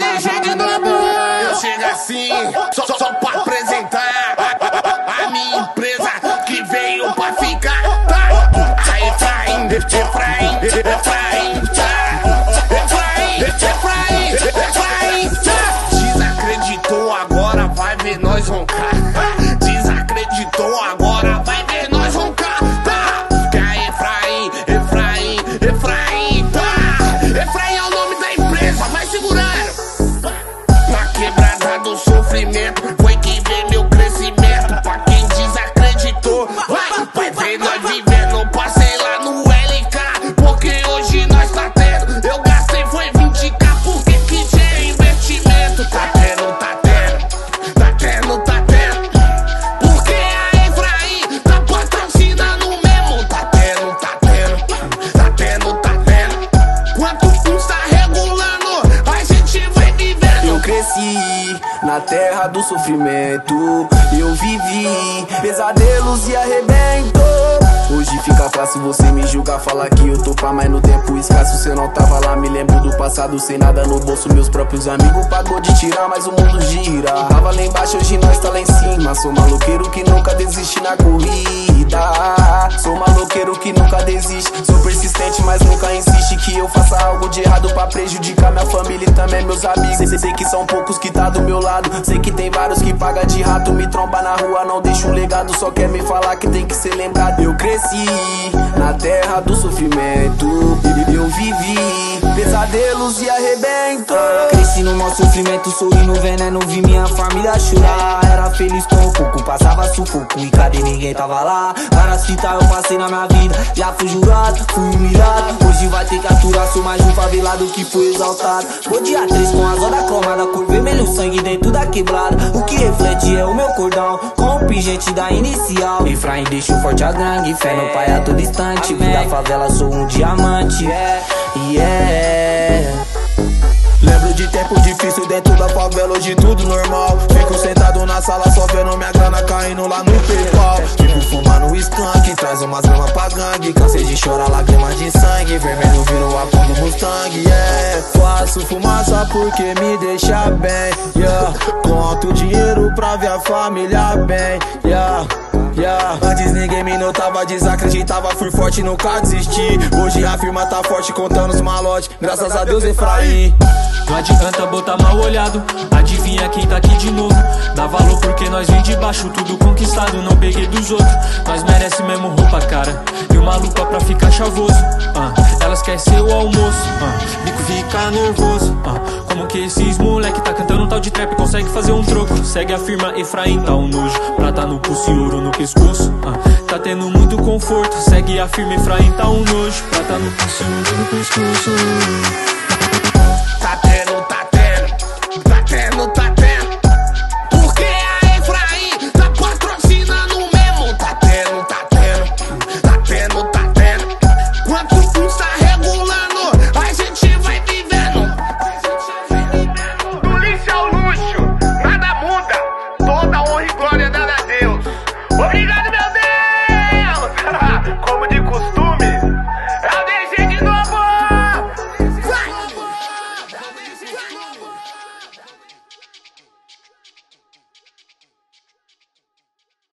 Eu chego assim, só, só, pra apresentar a, a, minha empresa que veio pra ficar. Tá? Aí, Efraim, Efraim, Efraim, Efraim, Efraim, Efraim, Desacreditou, agora vai ver nós roncar. Desacreditou, agora vai terra do sofrimento. Eu vivi pesadelos e arrebento. Hoje fica fácil você me julgar, falar que eu tô pra mais no tempo escasso. Você não tava lá, me lembro do passado, sem nada no bolso. Meus próprios amigos pagou de tirar, mas o mundo gira. Tava lá embaixo, hoje nós tá lá em cima. Sou maloqueiro que nunca desiste na corrida. Sou maloqueiro que nunca desiste. Sou persistente, mas nunca insiste que eu faça algo de errado pra prejudicar minha família e também meus amigos. Sei, sei que são poucos que do meu lado. Sei que tem vários que paga de rato. Me tromba na rua, não deixa um legado. Só quer me falar que tem que ser lembrado. Eu cresci na terra do sofrimento. Eu vivi pesadelos e arrebento. Cresci no mau sofrimento, sorrindo veneno, vi minha família chorar. Era feliz com o pouco, passava sufoco e cadê ninguém tava lá. Várias fitas eu passei na minha vida, já fui jurado, fui humilhado. Hoje vai ter que aturar, sou mais um favelado que foi exaltado. Vou dia 3 com as horas cromadas, cor vermelho, sangue dentro da quebrada. O que reflete é o meu cordão, com o pingente da inicial. Efraim deixa o forte a gangue, fé no pai a todo instante. Vida favela, sou um diamante. Yeah. Lembro de tempo difícil dentro da favela, hoje tudo normal. Fico sentado na sala só vendo minha grana caindo lá no PayPal. Fico fumando skunk, traz umas gramas pra gangue. Cansei de chorar lágrimas de sangue, vermelho virou a cor do Mustang, yeah. Faço fumaça porque me deixa bem, yeah. Conto dinheiro pra ver a família bem, yeah. Yeah. Antes ninguém me notava, desacreditava, fui forte, nunca desisti. Hoje a firma tá forte, contando os malotes. Graças a Deus, Efraim. Não adianta botar mal olhado, adivinha quem tá aqui de novo. Dá valor porque nós vem de baixo, tudo conquistado, não peguei dos outros. Nós merece mesmo roupa, cara. E uma lupa pra ficar chavoso. ah. elas querem ser o almoço, ah. bico fica nervoso. ah. como que esses moleque tá cantando tal de trap consegue fazer um troco? Segue a firma Efraim, tá um nojo. Prata no pulso e ouro no pescoço. ah. tá tendo muito conforto, segue a firma Efraim, tá um nojo. Prata no pulso e ouro no pescoço.